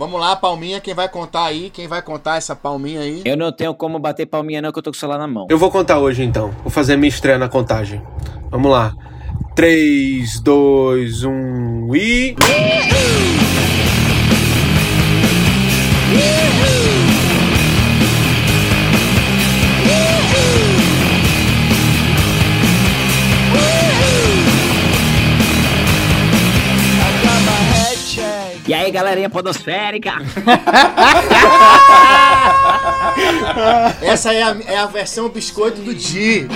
Vamos lá, palminha, quem vai contar aí? Quem vai contar essa palminha aí? Eu não tenho como bater palminha não, que eu tô com o celular na mão. Eu vou contar hoje então. Vou fazer minha estreia na contagem. Vamos lá. 3, 2, 1 e. E aí, galerinha podosférica? Essa é a, é a versão biscoito do Di.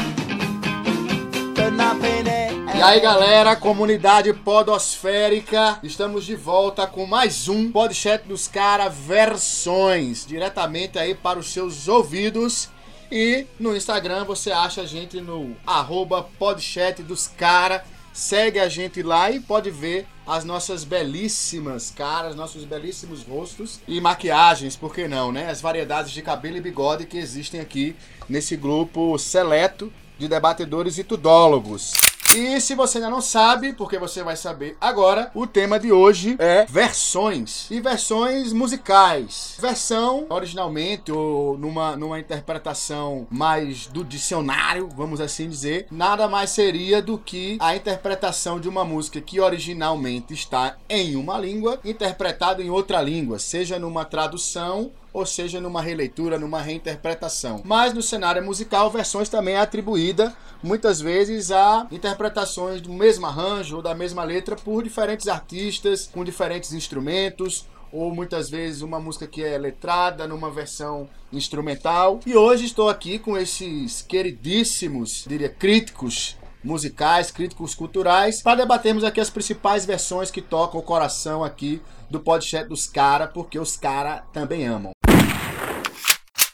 E aí galera, comunidade podosférica, estamos de volta com mais um Podchat dos Cara Versões, diretamente aí para os seus ouvidos. E no Instagram você acha a gente no arroba Podchat dos Cara. Segue a gente lá e pode ver as nossas belíssimas caras, nossos belíssimos rostos e maquiagens, por que não, né? As variedades de cabelo e bigode que existem aqui nesse grupo seleto de debatedores e tudólogos. E se você ainda não sabe, porque você vai saber agora, o tema de hoje é versões e versões musicais. Versão, originalmente, ou numa, numa interpretação mais do dicionário, vamos assim dizer, nada mais seria do que a interpretação de uma música que originalmente está em uma língua, interpretada em outra língua, seja numa tradução ou seja numa releitura, numa reinterpretação. Mas no cenário musical, versões também é atribuída muitas vezes a interpretações do mesmo arranjo ou da mesma letra por diferentes artistas com diferentes instrumentos ou muitas vezes uma música que é letrada numa versão instrumental. E hoje estou aqui com esses queridíssimos, diria, críticos musicais, críticos culturais, para debatermos aqui as principais versões que tocam o coração aqui do podcast dos cara, porque os cara também amam.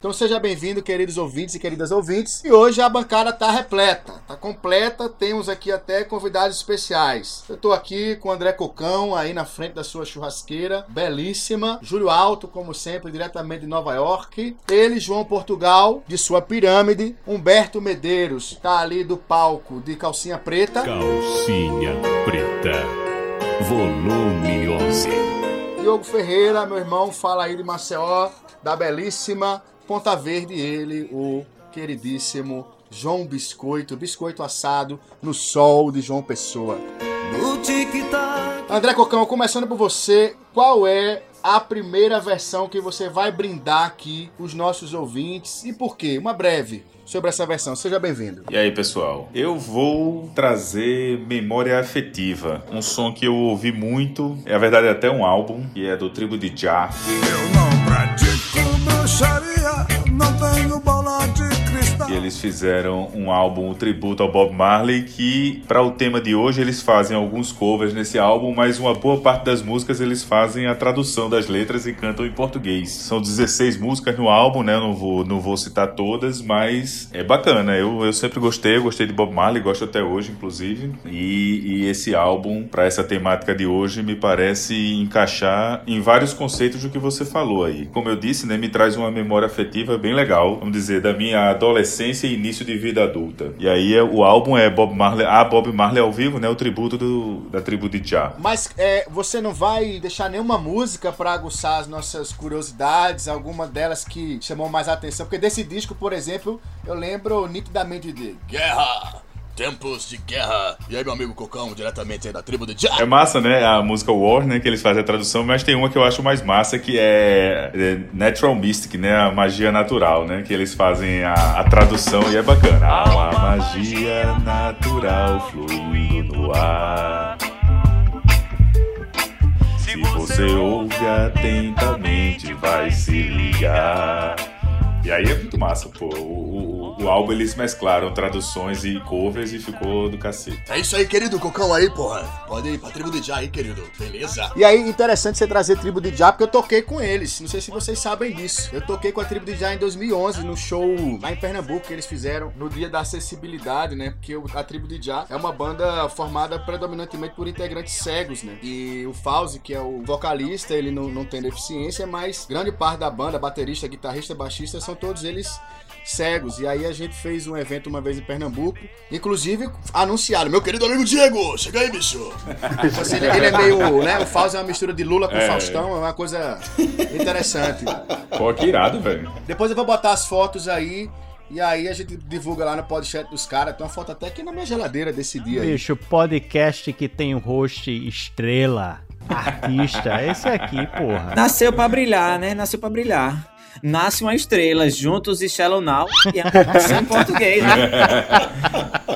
Então seja bem-vindo, queridos ouvintes e queridas ouvintes. E hoje a bancada tá repleta, tá completa. Temos aqui até convidados especiais. Eu tô aqui com o André Cocão aí na frente da sua churrasqueira, belíssima. Júlio Alto, como sempre, diretamente de Nova York. Ele, João Portugal, de sua pirâmide. Humberto Medeiros, tá ali do palco de calcinha preta. Calcinha preta, volume 11. Diogo Ferreira, meu irmão, fala aí de Maceió, da belíssima Ponta Verde, ele, o queridíssimo João Biscoito, biscoito assado no sol de João Pessoa. André Cocão, começando por você, qual é a primeira versão que você vai brindar aqui os nossos ouvintes e por quê? Uma breve sobre essa versão. Seja bem-vindo. E aí, pessoal? Eu vou trazer Memória Afetiva, um som que eu ouvi muito, é a verdade é até um álbum, que é do Tribo de Jah. Eu não pratico bruxaria, não tenho bola de cristal. E eles fizeram um álbum um tributo ao Bob Marley que para o tema de hoje eles fazem alguns covers nesse álbum, mas uma boa parte das músicas eles fazem a tradução das letras e cantam em português. São 16 músicas no álbum, né? Eu não vou não vou citar todas, mas é bacana. Eu, eu sempre gostei, eu gostei de Bob Marley, gosto até hoje inclusive. E, e esse álbum para essa temática de hoje me parece encaixar em vários conceitos do que você falou aí. Como eu disse, né, me traz uma memória afetiva bem legal, vamos dizer, da minha adolescência e início de vida adulta. E aí é, o álbum é Bob Marley, a Bob Marley ao vivo, né, o tributo do, da tribo de Jah. Mas é, você não vai deixar nenhuma música para aguçar as nossas curiosidades, alguma delas que chamou mais atenção? Porque desse disco, por exemplo, eu lembro nitidamente de Guerra, Tempos de Guerra. E aí, meu amigo Cocão, diretamente aí da tribo de Jah. É massa, né? A música War, né? Que eles fazem a tradução, mas tem uma que eu acho mais massa que é, é Natural Mystic, né? A magia natural, né? Que eles fazem a, a tradução e é bacana. Há uma magia natural fluindo no ar. Se você ouve atentamente, vai se ligar. E aí é muito massa, pô. O, o, o álbum eles mesclaram traduções e covers e ficou do cacete. É isso aí, querido Cocão aí, porra. Pode ir pra tribo de Jah aí, querido. Beleza? E aí, interessante você trazer tribo de Jah, porque eu toquei com eles. Não sei se vocês sabem disso. Eu toquei com a tribo de Jah em 2011, no show lá em Pernambuco, que eles fizeram no dia da acessibilidade, né? Porque a tribo de Jah é uma banda formada predominantemente por integrantes cegos, né? E o Fauzi, que é o vocalista, ele não, não tem deficiência, mas grande parte da banda, baterista, guitarrista, baixista, são todos eles cegos. E aí aí a gente fez um evento uma vez em Pernambuco. Inclusive, anunciaram, meu querido amigo Diego, chega aí, bicho. Assim, ele, ele é meio, né? O Fausto é uma mistura de Lula com É. Faustão, é uma coisa interessante. Pô, que irado, velho. Depois eu vou botar as fotos aí. E aí a gente divulga lá no podcast dos caras. Tem uma foto até aqui na minha geladeira desse dia aí. Bicho, podcast que tem o host estrela, artista, esse aqui, porra. Nasceu pra brilhar, né? Nasceu pra brilhar. Nasce uma estrela, juntos e Shallow Now. E é em português, né?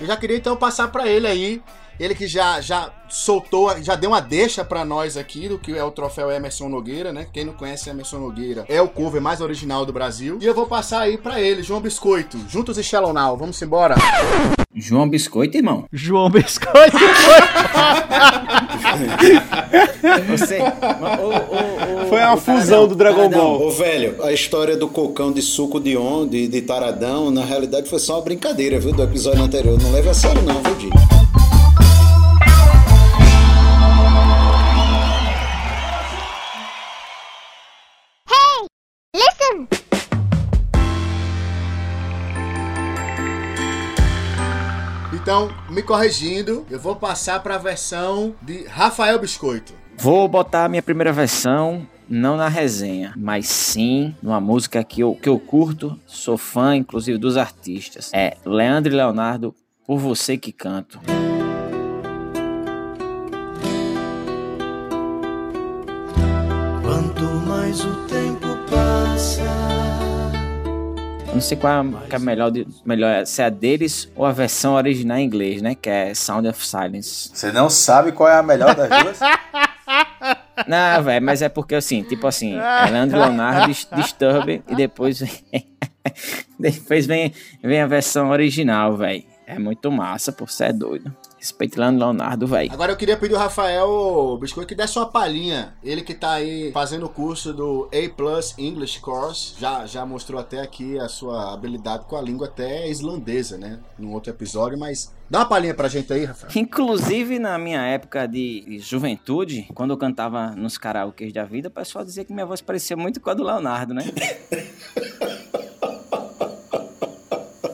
Eu já queria então passar pra ele aí. Ele que já, já soltou, já deu uma deixa pra nós aqui do que é o troféu Emerson Nogueira, né? Quem não conhece Emerson Nogueira é o cover mais original do Brasil. E eu vou passar aí pra ele, João Biscoito. Juntos e Shallow Now. Vamos embora. João Biscoito, irmão. João Biscoito foi. Você. o- o- o- Foi uma o cara fusão não, do Dragon cara não. Ball. Ô, velho, a história do cocão de suco de on, de, de taradão, na realidade foi só uma brincadeira, viu, do episódio anterior. Não leva a sério não, viu, Di? Então, me corrigindo, eu vou passar pra versão de Rafael Biscoito. Vou botar a minha primeira versão, não na resenha, mas sim numa música que eu, que eu curto, sou fã, inclusive, dos artistas. É Leandro e Leonardo, Por Você Que Canto. Quanto mais o tempo passa. Eu não sei qual é a, é melhor, de- melhor, se é a deles ou a versão original em inglês, né? Que é Sound of Silence. Você não sabe qual é a melhor das duas? Não, velho, mas é porque assim, tipo assim, é Leandro Leonardo Dis- Disturb e depois vem, depois vem, vem a versão original, velho. É muito massa, por ser doido. E Leonardo, velho. Agora eu queria pedir ao Rafael Biscoito que desse uma palhinha. Ele que tá aí fazendo o curso do A Plus English Course, já, já mostrou até aqui a sua habilidade com a língua até islandesa, né? Num outro episódio, mas dá uma palhinha pra gente aí, Rafael. Inclusive, na minha época de juventude, quando eu cantava nos karaokês da vida, o pessoal dizia que minha voz parecia muito com a do Leonardo, né?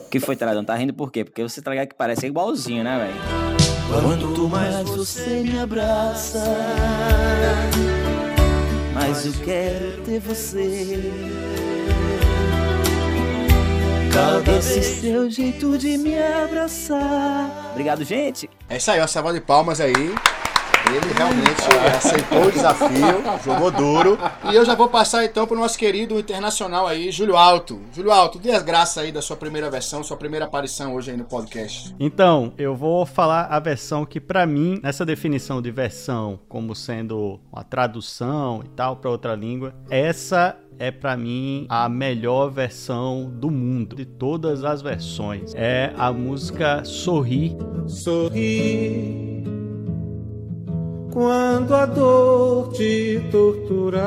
que foi, Taradão? Tá rindo por quê? Porque você ligado que parece igualzinho, né, velho? Quanto mais você me abraça. Mas eu quero ter você. Cada Esse seu jeito de me abraçar. Obrigado, gente. É isso aí, ó, salva de palmas aí. Ele realmente aceitou o desafio, jogou duro. E eu já vou passar então pro nosso querido internacional aí, Júlio Alto. Júlio Alto, dê as graças aí da sua primeira versão, sua primeira aparição hoje aí no podcast. Então, eu vou falar a versão que, pra mim, nessa definição de versão como sendo uma tradução e tal pra outra língua, essa é pra mim a melhor versão do mundo, de todas as versões. É a música Sorri. Sorri quando a dor te torturar.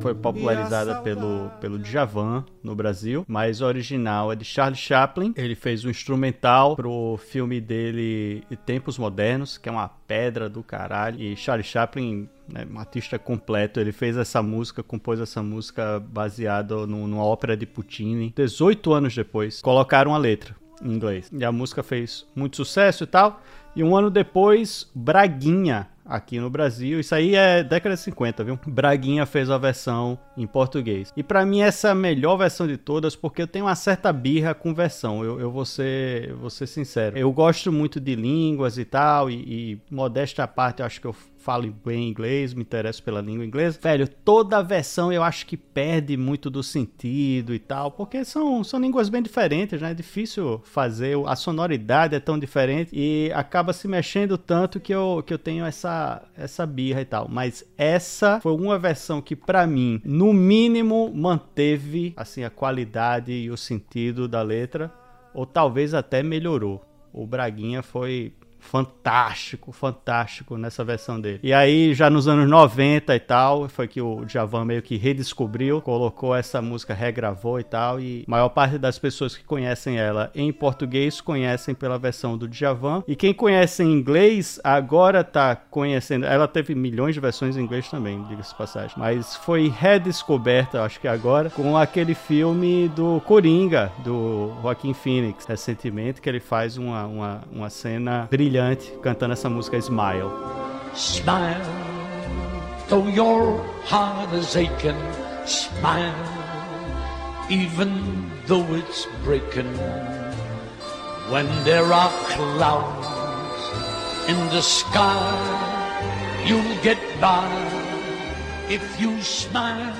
Foi popularizada pelo, pelo Djavan no Brasil, mas o original é de Charlie Chaplin. Ele fez um instrumental pro filme dele Tempos Modernos, que é uma pedra do caralho. E Charlie Chaplin, né, um artista completo, ele fez essa música, compôs essa música baseada no- numa ópera de Puccini. 18 anos depois, colocaram a letra em inglês. E a música fez muito sucesso e tal. E um ano depois, Braguinha, aqui no Brasil, isso aí é década de 50, viu? Braguinha fez a versão em português. E pra mim essa é a melhor versão de todas, porque eu tenho uma certa birra com versão, eu, eu vou, ser, vou ser sincero. Eu gosto muito de línguas e tal, e, e modesta à parte, eu acho que eu falo bem inglês, me interesso pela língua inglesa. Velho, toda versão eu acho que perde muito do sentido e tal, porque são, são línguas bem diferentes, né? É difícil fazer, a sonoridade é tão diferente e acaba se mexendo tanto que eu, que eu tenho essa, essa birra e tal. Mas essa foi uma versão que, pra mim, no mínimo, manteve assim a qualidade e o sentido da letra, ou talvez até melhorou. O Braguinha foi fantástico, fantástico nessa versão dele. E aí, já nos anos 90 e tal, foi que o Djavan meio que redescobriu, colocou essa música, regravou e tal, e a maior parte das pessoas que conhecem ela em português conhecem pela versão do Djavan, e quem conhece em inglês agora tá conhecendo, ela teve milhões de versões em inglês também, diga-se passagem, mas foi redescoberta, acho que agora, com aquele filme do Coringa, do Joaquim Phoenix, recentemente, que ele faz uma, uma, uma cena brilhante cantando essa música Smile. Smile, though your heart is aching. Smile, even though it's breaking. When there are clouds in the sky, you'll get by if you smile.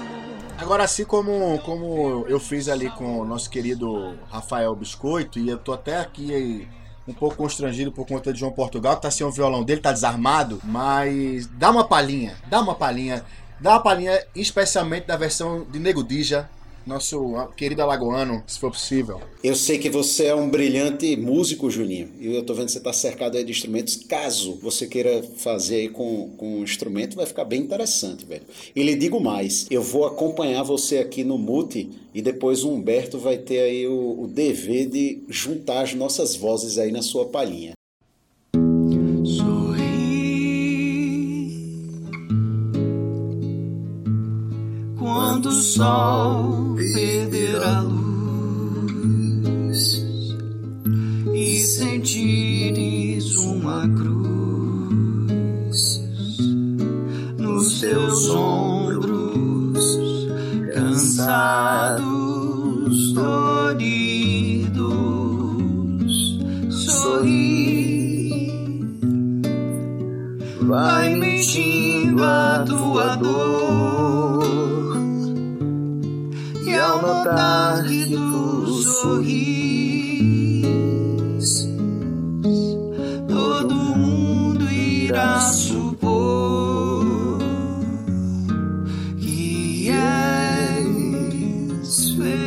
Agora, assim como, como eu fiz ali com o nosso querido Rafael Biscoito, e eu tô até aqui um pouco constrangido por conta de João Portugal, que tá sem o violão dele, tá desarmado, mas dá uma palhinha, dá uma palhinha, dá uma palhinha especialmente da versão de Nego Dija, nosso querido alagoano, se for possível. Eu sei que você é um brilhante músico, Juninho, e eu tô vendo que você tá cercado aí de instrumentos. Caso você queira fazer aí com, com um instrumento, vai ficar bem interessante, velho. E lhe digo mais, eu vou acompanhar você aqui no Mute e depois o Humberto vai ter aí o, o dever de juntar as nossas vozes aí na sua palhinha. O sol perder a luz e sentires uma cruz nos teus ombros, cansados, doridos, sorri, vai mentindo a tua dor e que tu sorris, todo mundo irá supor que és feliz.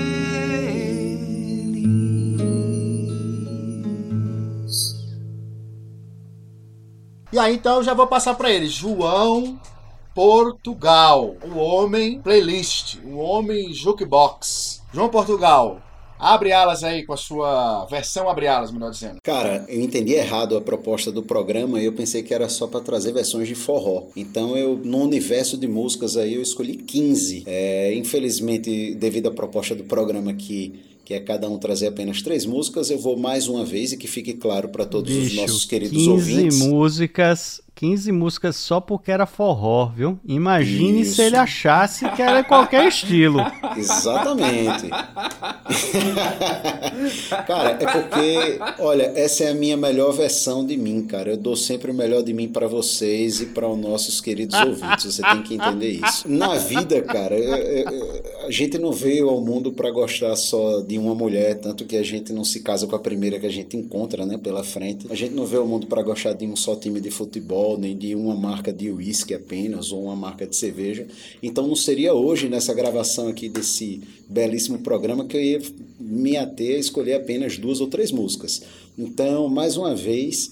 E aí então eu já vou passar para ele, João Portugal, o homem playlist, o homem jukebox. João Portugal, abre alas aí com a sua versão abre alas, melhor dizendo. Cara, eu entendi errado a proposta do programa e eu pensei que era só para trazer versões de forró. Então eu, no universo de músicas aí, eu escolhi 15. É, infelizmente, devido à proposta do programa que que é cada um trazer apenas três músicas, eu vou mais uma vez e que fique claro para todos Bicho, os nossos queridos 15 ouvintes. músicas, 15 músicas só porque era forró, viu? Imagine Isso. se ele achasse que era qualquer estilo. Exatamente. cara, é porque, olha, essa é a minha melhor versão de mim, cara. Eu dou sempre o melhor de mim para vocês e para os nossos queridos ouvintes. Você tem que entender isso. Na vida, cara, é- é- a gente não veio ao mundo para gostar só de uma mulher, tanto que a gente não se casa com a primeira que a gente encontra, né, pela frente. A gente não veio ao mundo para gostar de um só time de futebol, nem de uma marca de uísque apenas ou uma marca de cerveja. Então não seria hoje nessa gravação aqui desse belíssimo programa que eu ia me ater a escolher apenas duas ou três músicas. Então, mais uma vez,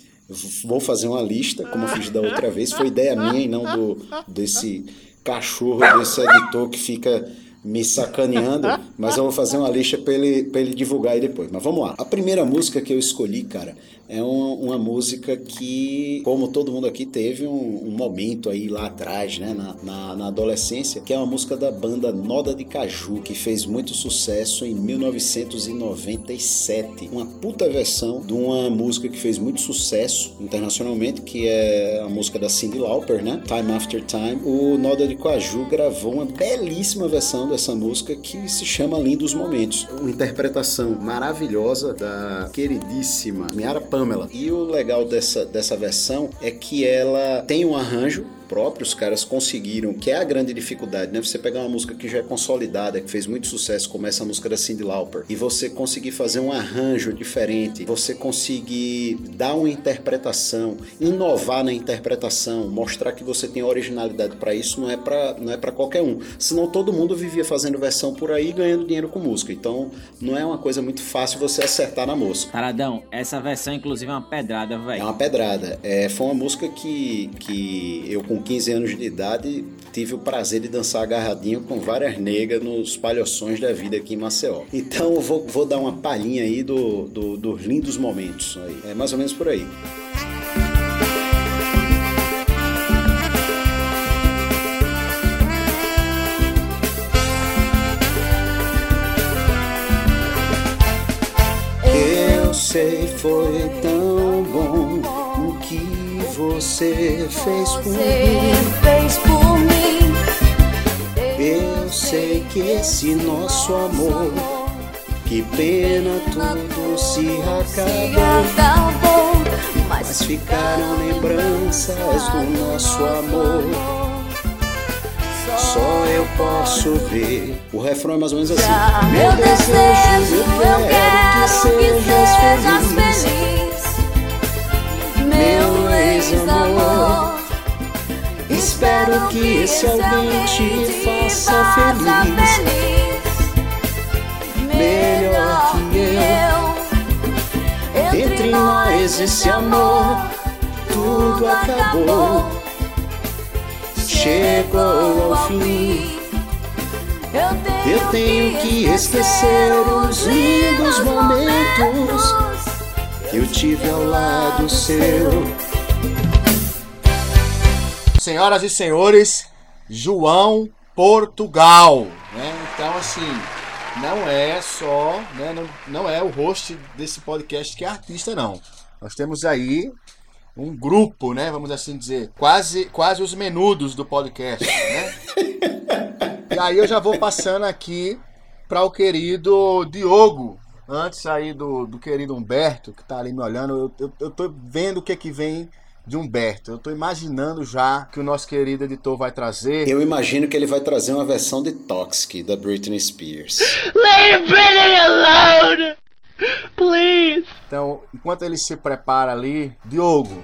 vou fazer uma lista, como eu fiz da outra vez. Foi ideia minha e não do desse cachorro, desse editor que fica me sacaneando, mas eu vou fazer uma lista para ele, ele divulgar aí depois. Mas vamos lá. A primeira música que eu escolhi, cara, é um- uma música que, como todo mundo aqui, teve um, um momento aí lá atrás, né, na, na, na adolescência, que é uma música da banda Noda de Caju, que fez muito sucesso em 1997. Uma puta versão de uma música que fez muito sucesso internacionalmente, que é a música da Cyndi Lauper, né? Time After Time. O Noda de Caju gravou uma belíssima versão dessa música que se chama Lindos Momentos. Uma interpretação maravilhosa da queridíssima Miara Pamela. E o legal dessa, dessa versão é que ela tem um arranjo próprio, os caras conseguiram, que é a grande dificuldade, né? Você pegar uma música que já é consolidada, que fez muito sucesso, como essa música da Cyndi Lauper, e você conseguir fazer um arranjo diferente, você conseguir dar uma interpretação, inovar na interpretação, mostrar que você tem originalidade para isso, não é para não é para qualquer um. Senão todo mundo vivia fazendo versão por aí, ganhando dinheiro com música. Então, não é uma coisa muito fácil você acertar na música. Taradão, essa versão inclusive é uma pedrada, É velho. uma pedrada. É, foi uma música que, que eu, com 15 anos de idade, tive o prazer de dançar agarradinho com várias negas nos palhoções da vida aqui em Maceió. Então eu vou, vou dar uma palhinha aí do, do- dos lindos momentos. Aí. É mais ou menos por aí. Eu sei, foi tão você fez por mim. fez por mim. Eu sei que esse nosso amor, que pena tudo se acabou. mas ficaram lembranças do nosso amor. Só eu posso ver. O refrão é mais ou menos assim. Meu desejo, eu quero que sejas feliz. feliz. Meu ex-amor, Espero que esse alguém te faça feliz. Melhor que eu. Entre nós esse amor, tudo acabou. Chegou ao fim. Eu tenho que esquecer os lindos momentos que eu tive ao lado seu. Senhoras e senhores, João Portugal. né? Então, assim, não é só, né, não, não é o host desse podcast que é artista, não. Nós temos aí um grupo, né, vamos assim dizer, quase, quase os menudos do podcast, né? E aí eu já vou passando aqui para o querido Diogo. Antes aí do, do querido Humberto, que tá ali me olhando, eu, eu, eu tô vendo o que que vem de Humberto. Eu tô imaginando já que o nosso querido editor vai trazer. Eu imagino que ele vai trazer uma versão de Toxic da Britney Spears. Leave Britney alone! Please! Então, enquanto ele se prepara ali, Diogo,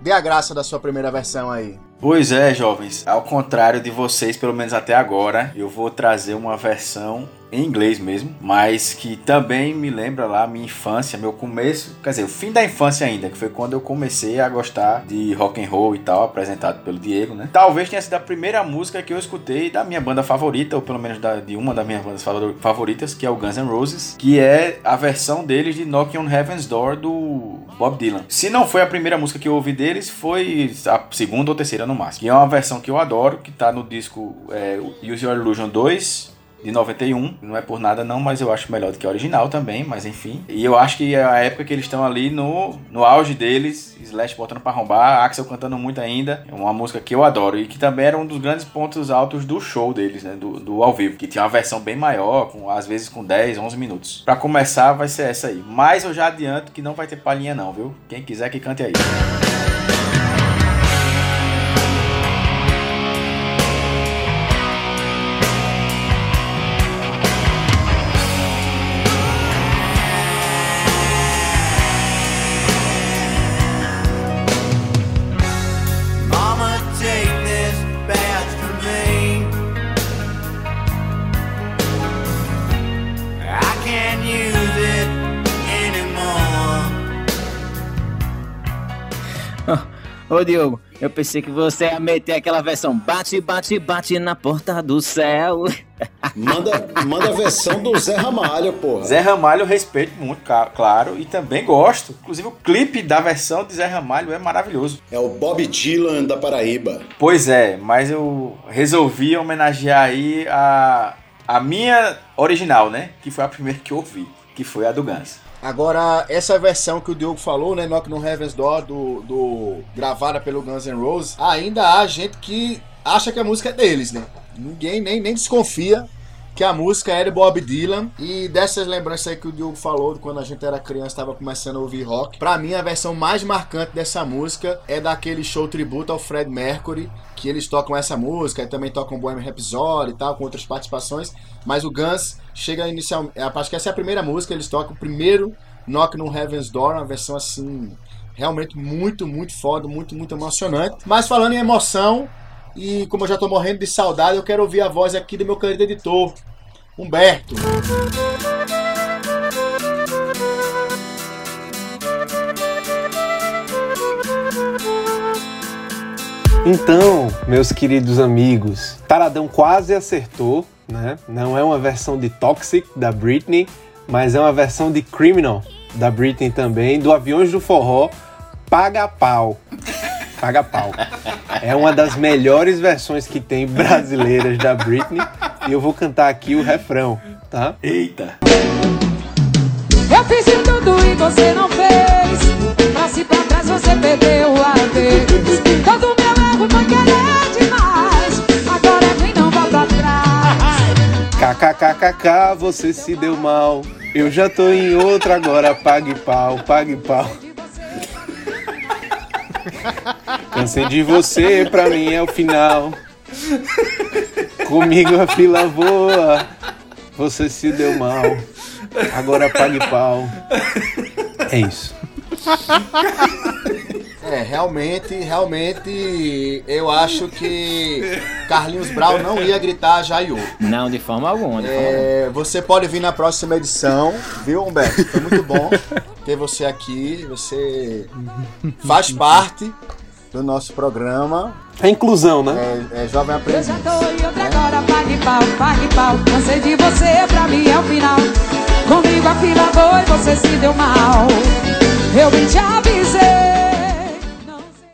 dê a graça da sua primeira versão aí. Pois é, jovens. Ao contrário de vocês, pelo menos até agora, eu vou trazer uma versão em inglês mesmo, mas que também me lembra lá minha infância, meu começo, quer dizer, o fim da infância ainda, que foi quando eu comecei a gostar de rock and roll e tal, apresentado pelo Diego, né? Talvez tenha sido a primeira música que eu escutei da minha banda favorita, ou pelo menos da- de uma das minhas bandas favor- favoritas, que é o Guns N' Roses, que é a versão deles de Knocking on Heaven's Door do Bob Dylan. Se não foi a primeira música que eu ouvi deles, foi a segunda ou terceira no máximo. E é uma versão que eu adoro, que tá no disco é, Use Your Illusion 2, de 91. Não é por nada não, mas eu acho melhor do que a original também, mas enfim. E eu acho que é a época que eles estão ali no, no auge deles, Slash botando pra arrombar, Axel cantando muito ainda. É uma música que eu adoro e que também era um dos grandes pontos altos do show deles, né, do, do ao vivo, que tinha uma versão bem maior, com às vezes com 10, 11 minutos. Pra começar vai ser essa aí. Mas eu já adianto que não vai ter palhinha não, viu? Quem quiser que cante aí. Mama, Ô Diogo, eu pensei que você ia meter aquela versão bate, bate, bate na porta do céu. Manda, manda a versão do Zé Ramalho, porra. Zé Ramalho eu respeito muito, claro, e também gosto. Inclusive o clipe da versão de Zé Ramalho é maravilhoso. É o Bob Dylan da Paraíba. Pois é, mas eu resolvi homenagear aí a, a minha original, né? Que foi a primeira que eu ouvi, que foi a do Guns. Agora, essa versão que o Diogo falou, né, Knock no Heaven's Door, do, do, gravada pelo Guns N' Roses, ainda há gente que acha que a música é deles, né? Ninguém nem, nem desconfia que a música é de Bob Dylan. E dessas lembranças aí que o Diogo falou, quando a gente era criança, estava começando a ouvir rock. Pra mim, a versão mais marcante dessa música é daquele show tributo ao Fred Mercury, que eles tocam essa música, e também tocam Bohemian Rhapsody e tal, com outras participações. Mas o Guns chega inicial, é, acho que essa é a primeira música, eles tocam o primeiro Knock no Heaven's Door, uma versão assim realmente muito, muito foda, muito, muito emocionante. Mas falando em emoção, e como eu já tô morrendo de saudade, eu quero ouvir a voz aqui do meu querido editor, Humberto. Então, meus queridos amigos, Taradão quase acertou, né? Não é uma versão de Toxic da Britney, mas é uma versão de Criminal da Britney também, do Aviões do Forró, Paga Pau. Paga Pau. É uma das melhores versões que tem brasileiras da Britney e eu vou cantar aqui o refrão, tá? Eita! Eu fiz de tudo e você não fez. Pra se pra trás você perdeu a vez. Todo meu erro foi querer demais. Agora vem não volta atrás. KKKKK, você se deu mal. Eu já tô em outra agora, pague pau, pague pau. Cansei de você, pra mim é o final. Comigo a fila voa, você se deu mal. Agora pague pau. É isso. É, realmente, realmente, eu acho que Carlinhos Brau não ia gritar Jaiô. Não, de forma alguma. De forma. É, você pode vir na próxima edição, viu, Humberto? Foi muito bom ter você aqui. Você faz parte do nosso programa. É inclusão, né? É, é Jovem Eu Aprendiz. já tô em outra agora, pague pau, pague pau. Cansei de você, pra mim é o final. Comigo a fila foi, você se deu mal. Eu bem te avisei.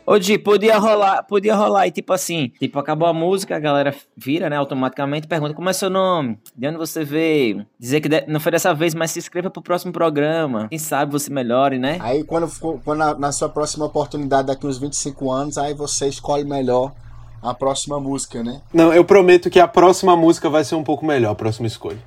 Ô, Di, podia rolar, podia rolar e tipo assim, tipo, acabou a música, a galera vira, né, automaticamente, pergunta como é seu nome, de onde você veio, dizer que de- não foi dessa vez, mas se inscreva pro próximo programa, quem sabe você melhore, né? Aí quando, for- quando na, na sua próxima oportunidade, daqui uns 25 anos, aí você escolhe melhor a próxima música, né? Não, eu prometo que a próxima música vai ser um pouco melhor, a próxima escolha.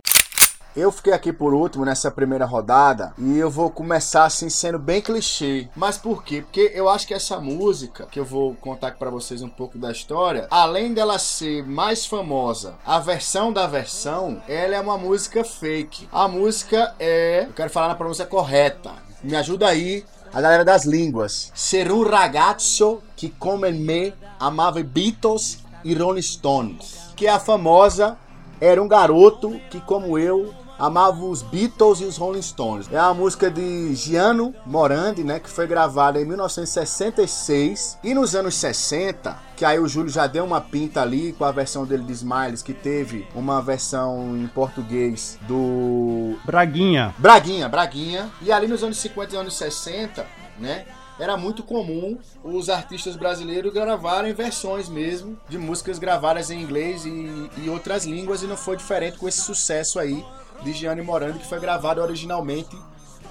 Eu fiquei aqui por último nessa primeira rodada e eu vou começar assim sendo bem clichê. Mas por quê? Porque eu acho que essa música, que eu vou contar pra vocês um pouco da história, além dela ser mais famosa, a versão da versão, ela é uma música fake. A música é, eu quero falar na pronúncia correta. Me ajuda aí, a galera das línguas. Ser un ragazzo que come me amava Beatles e Rolling Stones, que é a famosa era um garoto que, como eu, amava os Beatles e os Rolling Stones. É uma música de Gianno Morandi, né, que foi gravada em 1966 e nos anos 60, que aí o Júlio já deu uma pinta ali com a versão dele de Smiles, que teve uma versão em português do Braguinha. Braguinha, Braguinha. E ali nos anos 50 e anos 60, né? Era muito comum os artistas brasileiros gravarem versões mesmo de músicas gravadas em inglês e, e outras línguas, e não foi diferente com esse sucesso aí de Gianni Morandi, que foi gravado originalmente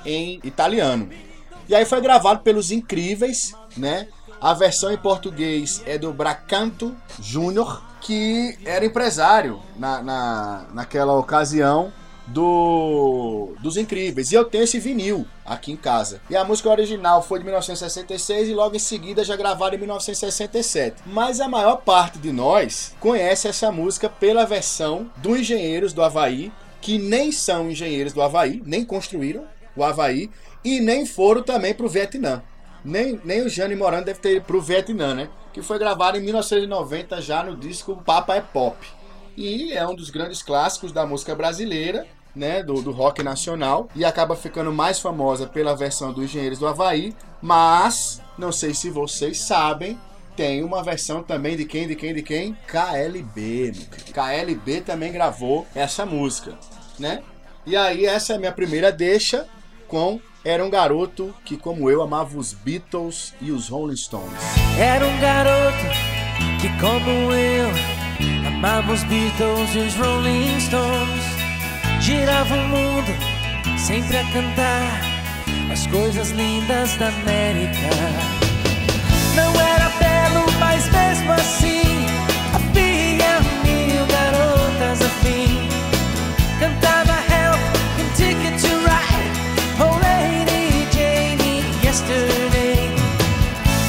em italiano. E aí foi gravado pelos Incríveis, né? A versão em português é do Bracanto Júnior, que era empresário na, na, naquela ocasião do dos Incríveis. E eu tenho esse vinil aqui em casa. E a música original foi de 1966 e logo em seguida já gravada em 1967. Mas a maior parte de nós conhece essa música pela versão do Engenheiros do Havaí, que nem são engenheiros do Havaí, nem construíram o Havaí e nem foram também pro Vietnã. Nem, nem o Jane Morando deve ter ido pro Vietnã, né? Que foi gravado em 1990 já no disco Papa é Pop. E é um dos grandes clássicos da música brasileira, né? Do, do rock nacional. E acaba ficando mais famosa pela versão do Engenheiros do Havaí. Mas, não sei se vocês sabem, tem uma versão também de quem, de quem, de quem? KLB. KLB também gravou essa música, né? E aí, essa é a minha primeira deixa com Era um garoto que, como eu, amava os Beatles e os Rolling Stones. Era um garoto que, como eu, amava os Beatles e os Rolling Stones. Girava o mundo sempre a cantar as coisas lindas da América vivo assim, havia mil garotas. Cantava Help Ticket to Ride, Oh Lady Jane Yesterday.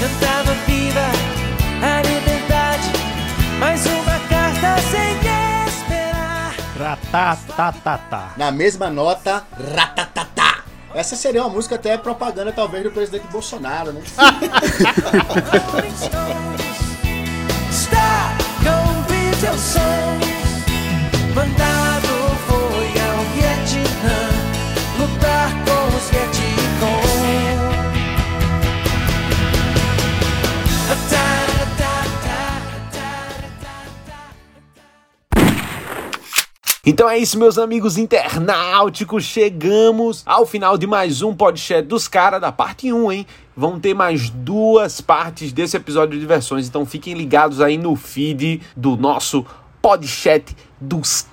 Cantava Viva a liberdade, mais uma carta sem esperar. Na mesma nota, ratatatá. Essa seria uma música até propaganda, talvez, do presidente Bolsonaro, né? teu so. Então é isso, meus amigos internauticos. Chegamos ao final de mais um podcast dos caras da parte 1, hein? Vão ter mais duas partes desse episódio de versões, então fiquem ligados aí no feed do nosso podcast dos